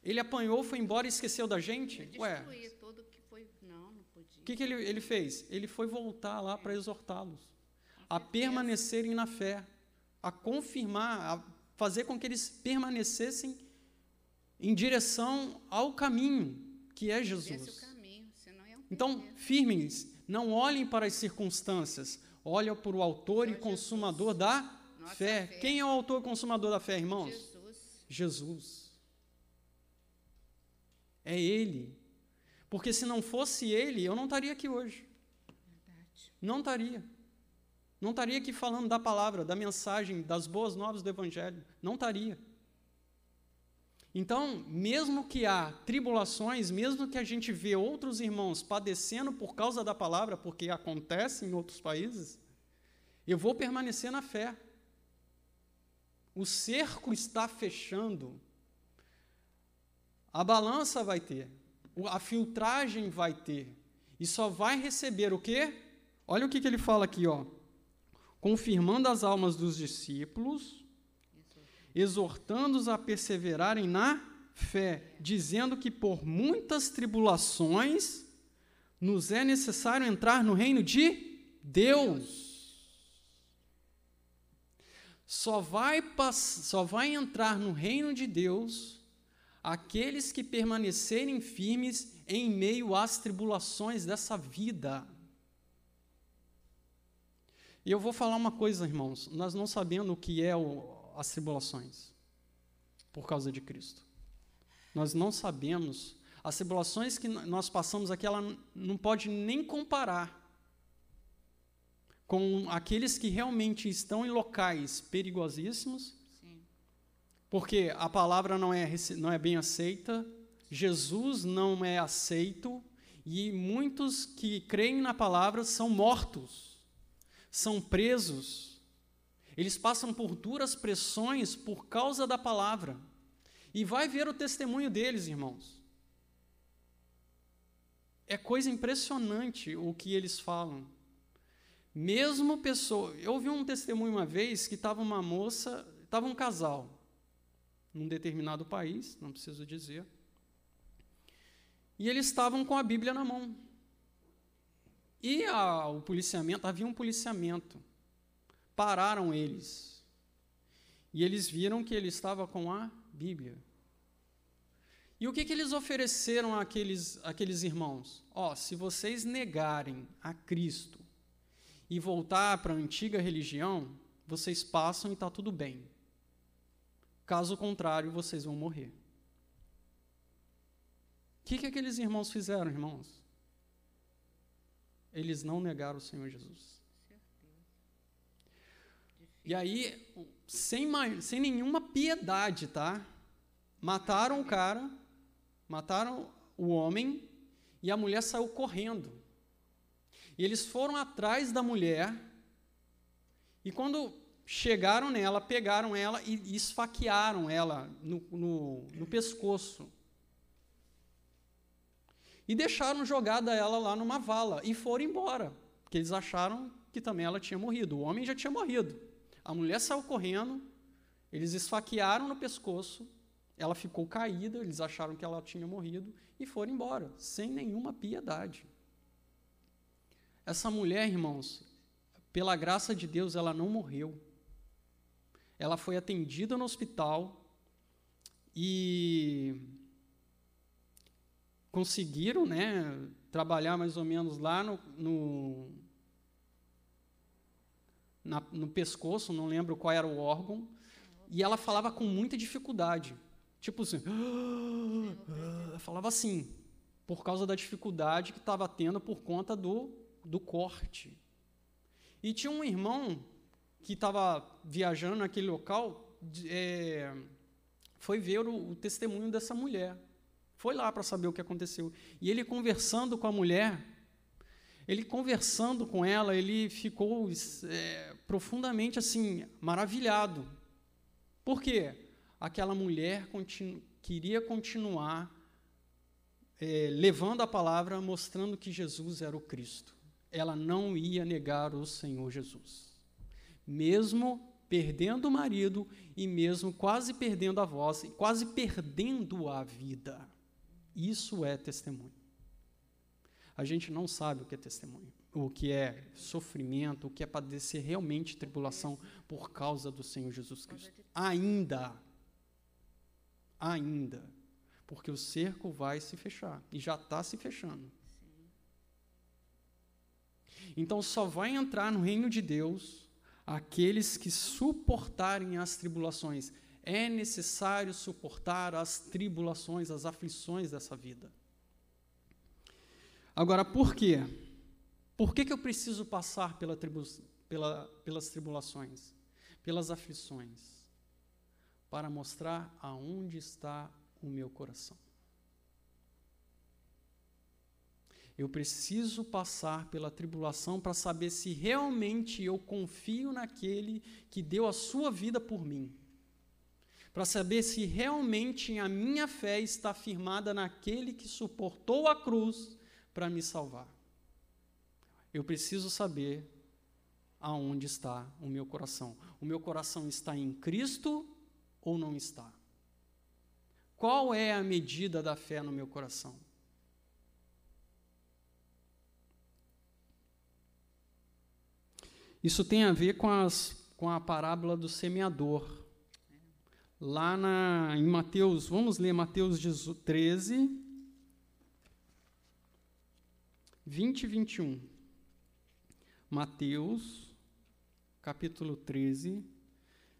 Ele apanhou, foi embora e esqueceu da gente? Ué. Todo que foi... Não, não podia. O que, que ele, ele fez? Ele foi voltar lá para exortá-los a permanecerem na fé, a confirmar, a fazer com que eles permanecessem em direção ao caminho que é Jesus. Então, firmes, não olhem para as circunstâncias, olhem para o autor e consumador da fé. Quem é o autor e consumador da fé, irmãos? Jesus. Jesus. É Ele. Porque se não fosse Ele, eu não estaria aqui hoje. Verdade. Não estaria. Não estaria aqui falando da palavra, da mensagem, das boas novas do Evangelho. Não estaria. Então, mesmo que há tribulações, mesmo que a gente vê outros irmãos padecendo por causa da palavra, porque acontece em outros países, eu vou permanecer na fé. O cerco está fechando a balança vai ter, a filtragem vai ter, e só vai receber o quê? Olha o que, que ele fala aqui, ó. Confirmando as almas dos discípulos, exortando-os a perseverarem na fé, dizendo que por muitas tribulações nos é necessário entrar no reino de Deus. Só vai, só vai entrar no reino de Deus aqueles que permanecerem firmes em meio às tribulações dessa vida. E eu vou falar uma coisa, irmãos, nós não sabemos o que é o, as tribulações por causa de Cristo. Nós não sabemos as tribulações que nós passamos aqui, ela não pode nem comparar com aqueles que realmente estão em locais perigosíssimos porque a palavra não é, não é bem aceita, Jesus não é aceito, e muitos que creem na palavra são mortos, são presos, eles passam por duras pressões por causa da palavra. E vai ver o testemunho deles, irmãos. É coisa impressionante o que eles falam. Mesmo pessoa, eu ouvi um testemunho uma vez que estava uma moça, estava um casal num determinado país, não preciso dizer. E eles estavam com a Bíblia na mão. E a, o policiamento, havia um policiamento. Pararam eles. E eles viram que ele estava com a Bíblia. E o que, que eles ofereceram àqueles, àqueles irmãos? Ó, oh, se vocês negarem a Cristo e voltar para a antiga religião, vocês passam e está tudo bem. Caso contrário, vocês vão morrer. O que, que aqueles irmãos fizeram, irmãos? Eles não negaram o Senhor Jesus. E aí, sem, sem nenhuma piedade, tá? Mataram o cara, mataram o homem, e a mulher saiu correndo. E eles foram atrás da mulher, e quando chegaram nela, pegaram ela e esfaquearam ela no, no, no pescoço. E deixaram jogada ela lá numa vala e foram embora, porque eles acharam que também ela tinha morrido. O homem já tinha morrido. A mulher saiu correndo, Eles esfaquearam no pescoço, ela ficou caída, eles acharam que ela tinha morrido e foram embora, sem nenhuma piedade. Essa mulher, irmãos, pela graça de Deus, ela não morreu. Ela foi atendida no hospital e conseguiram, né, trabalhar mais ou menos lá no, no, na, no pescoço, não lembro qual era o órgão, e ela falava com muita dificuldade. Tipo assim, falava assim, por causa da dificuldade que estava tendo por conta do, do corte. E tinha um irmão que estava viajando naquele local, é, foi ver o, o testemunho dessa mulher. Foi lá para saber o que aconteceu. E ele conversando com a mulher, ele conversando com ela, ele ficou é, profundamente assim, maravilhado. Por quê? Aquela mulher continu queria continuar é, levando a palavra, mostrando que Jesus era o Cristo ela não ia negar o Senhor Jesus. Mesmo perdendo o marido e mesmo quase perdendo a voz, quase perdendo a vida. Isso é testemunho. A gente não sabe o que é testemunho, o que é sofrimento, o que é padecer realmente tribulação por causa do Senhor Jesus Cristo. Ainda. Ainda. Porque o cerco vai se fechar e já está se fechando. Então só vai entrar no reino de Deus aqueles que suportarem as tribulações. É necessário suportar as tribulações, as aflições dessa vida. Agora, por quê? Por que, que eu preciso passar pela tribu pela, pelas tribulações, pelas aflições? Para mostrar aonde está o meu coração. Eu preciso passar pela tribulação para saber se realmente eu confio naquele que deu a sua vida por mim. Para saber se realmente a minha fé está firmada naquele que suportou a cruz para me salvar. Eu preciso saber aonde está o meu coração. O meu coração está em Cristo ou não está? Qual é a medida da fé no meu coração? Isso tem a ver com, as, com a parábola do semeador. Lá na, em Mateus, vamos ler Mateus 13, 20 e 21. Mateus, capítulo 13,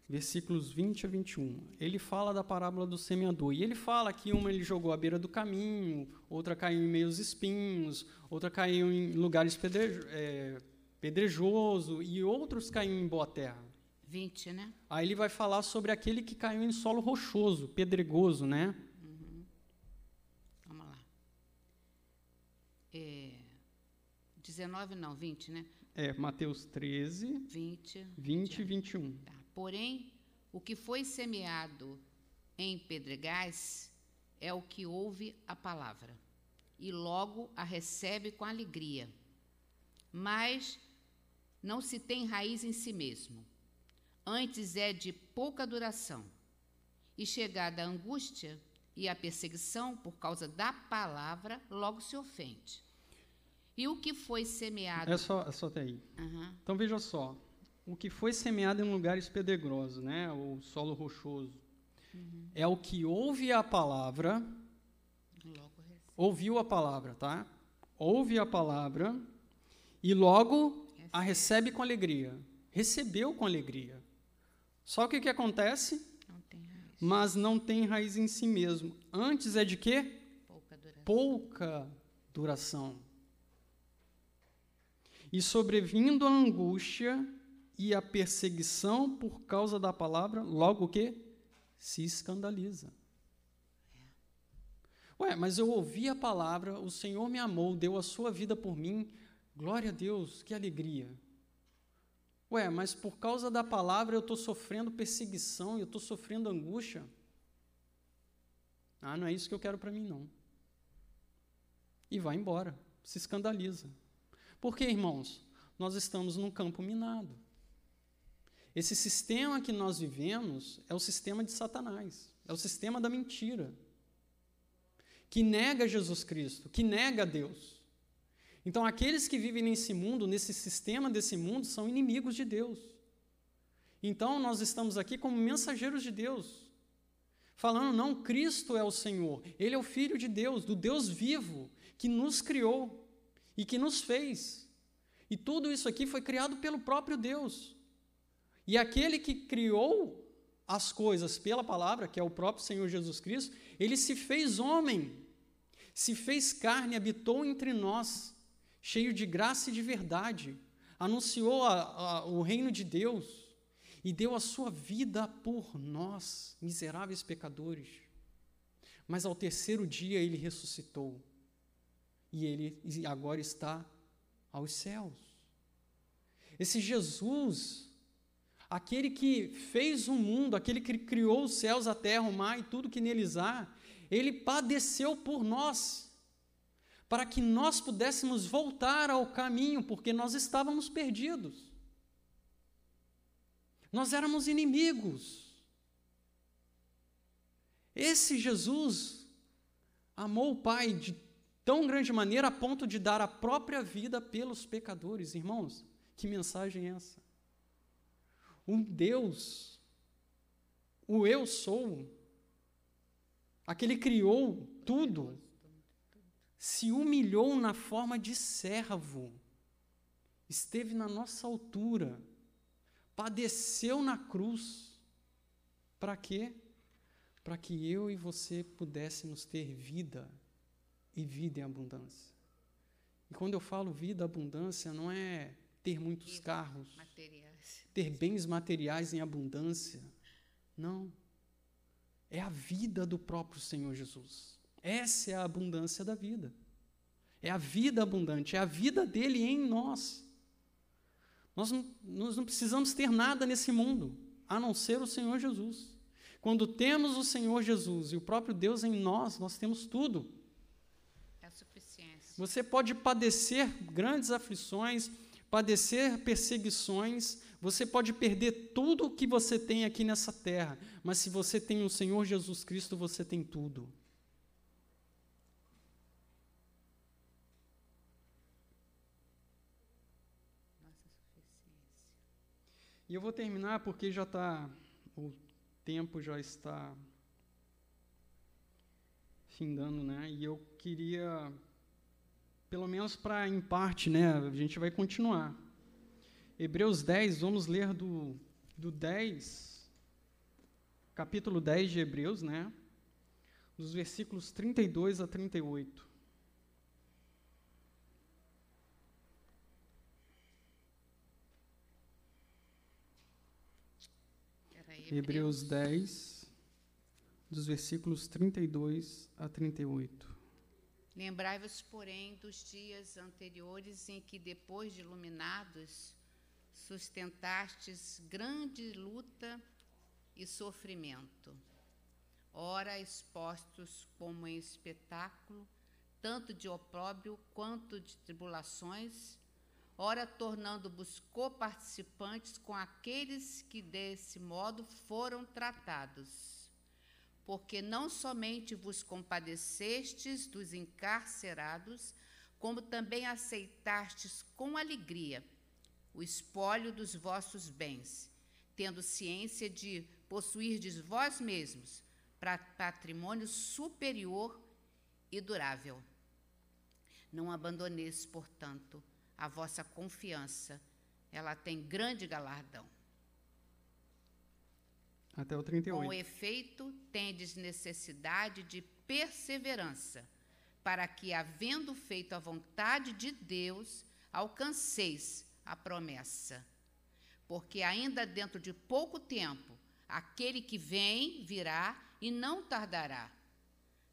versículos 20 a 21. Ele fala da parábola do semeador. E ele fala que uma ele jogou à beira do caminho, outra caiu em meios espinhos, outra caiu em lugares pedre, é, pedrejoso, e outros caíram em boa terra. 20, né? Aí ele vai falar sobre aquele que caiu em solo rochoso, pedregoso, né? 19 não, 20, né? É, Mateus 13, 20, 20 e 21. Tá. Porém, o que foi semeado em pedregais é o que ouve a palavra e logo a recebe com alegria. Mas não se tem raiz em si mesmo. Antes é de pouca duração. E chegada a angústia e a perseguição por causa da palavra, logo se ofende. E o que foi semeado. É só, é só até aí. Uhum. Então veja só. O que foi semeado em lugares pedregosos, né? o solo rochoso, uhum. é o que ouve a palavra. ouviu a palavra, tá? Ouve a palavra e logo a recebe com alegria. Recebeu com alegria. Só que o que acontece? Não Mas não tem raiz em si mesmo. Antes é de quê? Pouca duração. Pouca duração. E sobrevindo a angústia e a perseguição por causa da palavra, logo o quê? Se escandaliza. Ué, mas eu ouvi a palavra, o Senhor me amou, deu a sua vida por mim, Glória a Deus, que alegria. Ué, mas por causa da palavra eu estou sofrendo perseguição, eu estou sofrendo angústia. Ah, não é isso que eu quero para mim, não. E vai embora, se escandaliza. Por quê, irmãos? Nós estamos num campo minado. Esse sistema que nós vivemos é o sistema de Satanás, é o sistema da mentira, que nega Jesus Cristo, que nega Deus. Então, aqueles que vivem nesse mundo, nesse sistema desse mundo, são inimigos de Deus. Então, nós estamos aqui como mensageiros de Deus, falando: não, Cristo é o Senhor, Ele é o Filho de Deus, do Deus vivo, que nos criou e que nos fez. E tudo isso aqui foi criado pelo próprio Deus. E aquele que criou as coisas pela palavra, que é o próprio Senhor Jesus Cristo, ele se fez homem, se fez carne, habitou entre nós, cheio de graça e de verdade, anunciou a, a, o reino de Deus e deu a sua vida por nós, miseráveis pecadores. Mas ao terceiro dia ele ressuscitou e ele agora está aos céus. Esse Jesus aquele que fez o mundo, aquele que criou os céus, a terra, o mar e tudo que neles há, ele padeceu por nós, para que nós pudéssemos voltar ao caminho, porque nós estávamos perdidos. Nós éramos inimigos. Esse Jesus amou o Pai de tão grande maneira a ponto de dar a própria vida pelos pecadores. Irmãos, que mensagem é essa? um Deus, o eu sou, aquele que criou tudo, se humilhou na forma de servo, esteve na nossa altura, padeceu na cruz. Para quê? Para que eu e você pudéssemos ter vida e vida em abundância. E quando eu falo vida, abundância, não é ter muitos carros, material ter bens materiais em abundância. Não. É a vida do próprio Senhor Jesus. Essa é a abundância da vida. É a vida abundante, é a vida dele em nós. Nós não, nós não precisamos ter nada nesse mundo, a não ser o Senhor Jesus. Quando temos o Senhor Jesus e o próprio Deus em nós, nós temos tudo. Você pode padecer grandes aflições, padecer perseguições, você pode perder tudo o que você tem aqui nessa terra, mas se você tem o Senhor Jesus Cristo, você tem tudo. E eu vou terminar porque já está, o tempo já está findando, né? E eu queria pelo menos para em parte, né, a gente vai continuar. Hebreus 10, vamos ler do, do 10, capítulo 10 de Hebreus, né, dos versículos 32 a 38. Hebreus. Hebreus 10, dos versículos 32 a 38. Lembrai-vos, porém, dos dias anteriores em que, depois de iluminados, sustentastes grande luta e sofrimento, ora expostos como em espetáculo, tanto de opróbrio quanto de tribulações, ora tornando-vos coparticipantes com aqueles que desse modo foram tratados porque não somente vos compadecestes dos encarcerados, como também aceitastes com alegria o espólio dos vossos bens, tendo ciência de possuirdes vós mesmos patrimônio superior e durável. Não abandoneis, portanto, a vossa confiança, ela tem grande galardão. Até o 38. Com efeito, tendes necessidade de perseverança, para que, havendo feito a vontade de Deus, alcanceis a promessa. Porque ainda dentro de pouco tempo, aquele que vem virá e não tardará.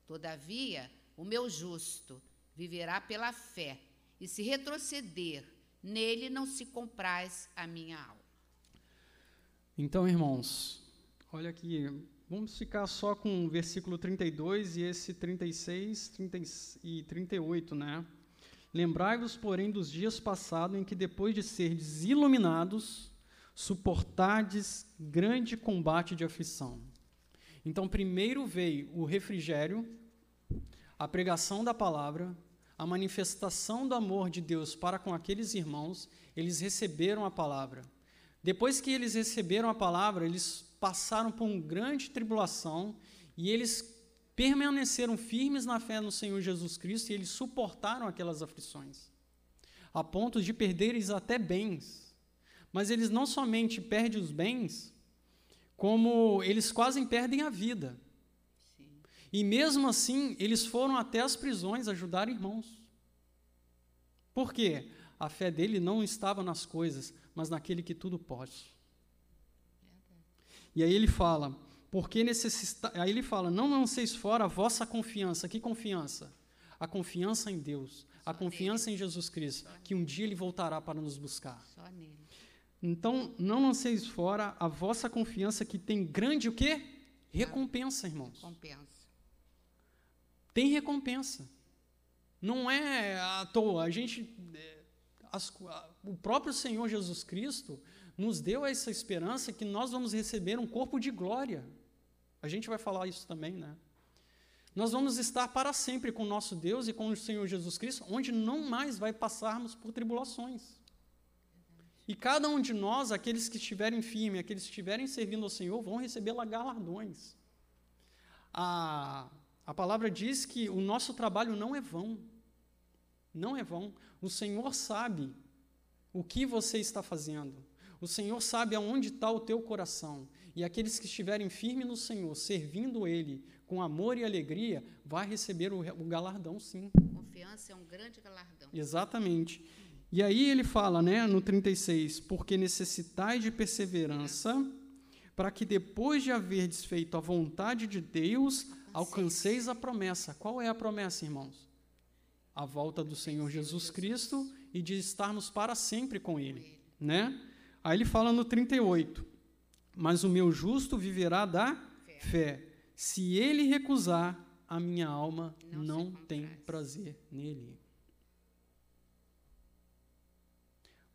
Todavia, o meu justo viverá pela fé, e se retroceder, nele não se compraz a minha alma. Então, irmãos, Olha aqui, vamos ficar só com o versículo 32 e esse 36 30 e 38, né? Lembrai-vos, porém, dos dias passados em que, depois de ser iluminados, suportardes grande combate de aflição. Então, primeiro veio o refrigério, a pregação da palavra, a manifestação do amor de Deus para com aqueles irmãos, eles receberam a palavra. Depois que eles receberam a palavra, eles passaram por uma grande tribulação e eles permaneceram firmes na fé no Senhor Jesus Cristo e eles suportaram aquelas aflições, a ponto de perderem até bens. Mas eles não somente perdem os bens, como eles quase perdem a vida. E mesmo assim, eles foram até as prisões ajudar irmãos. Por quê? A fé dele não estava nas coisas, mas naquele que tudo pode. E aí ele fala, porque necessita... aí ele fala, não lanceis fora a vossa confiança. Que confiança? A confiança em Deus, a confiança em Jesus Cristo, que um dia ele voltará para nos buscar. Só nele. Então, não lanceis fora a vossa confiança que tem grande o quê? Recompensa, irmãos. Recompensa tem recompensa. Não é à toa. A gente, é, as, o próprio Senhor Jesus Cristo nos deu essa esperança que nós vamos receber um corpo de glória. A gente vai falar isso também, né? Nós vamos estar para sempre com nosso Deus e com o Senhor Jesus Cristo, onde não mais vai passarmos por tribulações. E cada um de nós, aqueles que estiverem firmes, aqueles que estiverem servindo ao Senhor, vão receber galardões. A, a palavra diz que o nosso trabalho não é vão. Não é vão. O Senhor sabe o que você está fazendo. O Senhor sabe aonde está o teu coração. E aqueles que estiverem firmes no Senhor, servindo Ele com amor e alegria, vai receber o, o galardão, sim. Confiança é um grande galardão. Exatamente. E aí ele fala, né, no 36, porque necessitais de perseverança, para que depois de haver desfeito a vontade de Deus, alcanceis a promessa. Qual é a promessa, irmãos? A volta do Senhor Jesus Cristo e de estarmos para sempre com Ele, né? Aí ele fala no 38, mas o meu justo viverá da fé. Se ele recusar, a minha alma não, não tem prazer nele.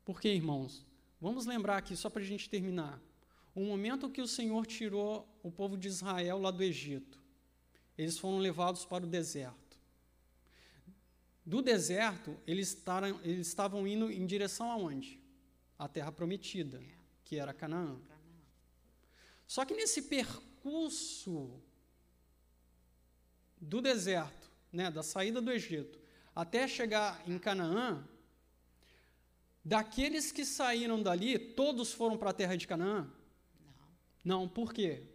Por quê, irmãos? Vamos lembrar aqui, só para a gente terminar. O momento que o Senhor tirou o povo de Israel lá do Egito eles foram levados para o deserto. Do deserto, eles, taram, eles estavam indo em direção aonde? A terra prometida, que era Canaã. Só que nesse percurso do deserto, né, da saída do Egito, até chegar em Canaã, daqueles que saíram dali, todos foram para a terra de Canaã? Não. Não, por quê?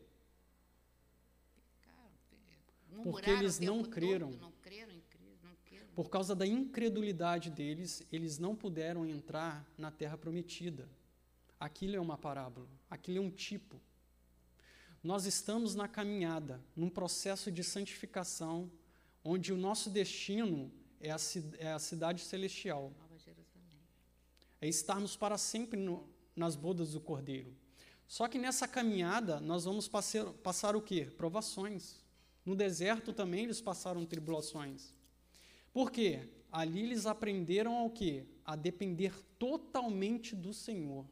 porque eles não creram. Todo, não creram em Cristo, não creram. Por causa da incredulidade deles, eles não puderam entrar na terra prometida. Aquilo é uma parábola, aquilo é um tipo. Nós estamos na caminhada, num processo de santificação, onde o nosso destino é a, é a cidade celestial. É estarmos para sempre no, nas bodas do Cordeiro. Só que nessa caminhada nós vamos passar, passar o quê? Provações. No deserto também eles passaram tribulações. Por quê? Ali eles aprenderam ao quê? A depender totalmente do Senhor.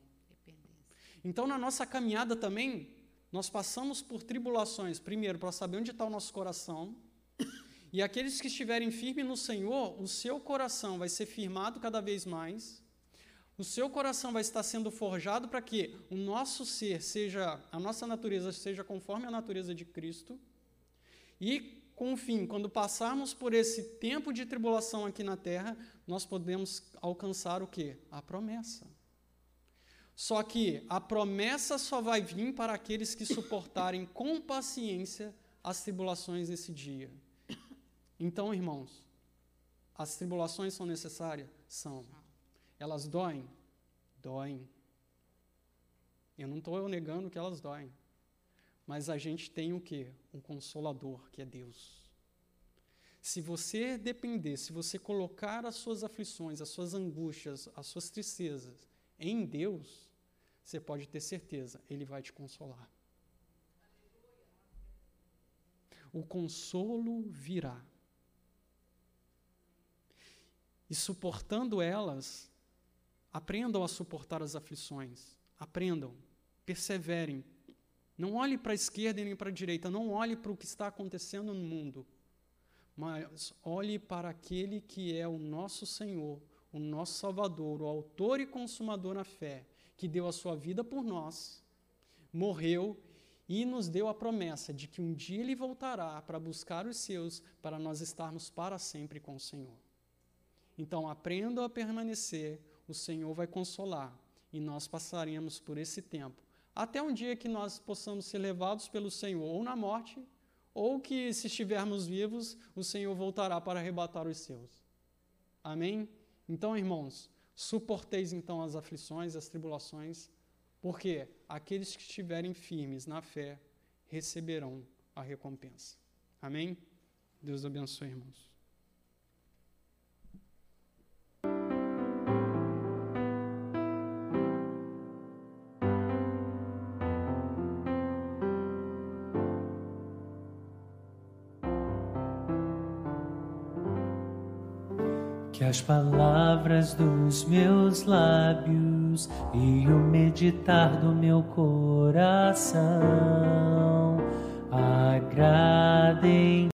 Então, na nossa caminhada também, nós passamos por tribulações, primeiro, para saber onde está o nosso coração. E aqueles que estiverem firmes no Senhor, o seu coração vai ser firmado cada vez mais. O seu coração vai estar sendo forjado para que o nosso ser seja, a nossa natureza seja conforme a natureza de Cristo. E, com o fim, quando passarmos por esse tempo de tribulação aqui na terra, nós podemos alcançar o quê? A promessa. Só que a promessa só vai vir para aqueles que suportarem com paciência as tribulações desse dia. Então, irmãos, as tribulações são necessárias? São. Elas doem? Doem. Eu não estou negando que elas doem. Mas a gente tem o quê? Um consolador, que é Deus. Se você depender, se você colocar as suas aflições, as suas angústias, as suas tristezas em Deus, você pode ter certeza, Ele vai te consolar. O consolo virá. E suportando elas, aprendam a suportar as aflições. Aprendam, perseverem. Não olhe para a esquerda nem para a direita, não olhe para o que está acontecendo no mundo, mas olhe para aquele que é o nosso Senhor, o nosso Salvador, o autor e consumador na fé, que deu a sua vida por nós, morreu e nos deu a promessa de que um dia ele voltará para buscar os seus, para nós estarmos para sempre com o Senhor. Então, aprendam a permanecer, o Senhor vai consolar e nós passaremos por esse tempo, até um dia que nós possamos ser levados pelo Senhor, ou na morte, ou que, se estivermos vivos, o Senhor voltará para arrebatar os seus. Amém? Então, irmãos, suporteis então as aflições, as tribulações, porque aqueles que estiverem firmes na fé receberão a recompensa. Amém? Deus abençoe, irmãos. As palavras dos meus lábios e o meditar do meu coração. Agradem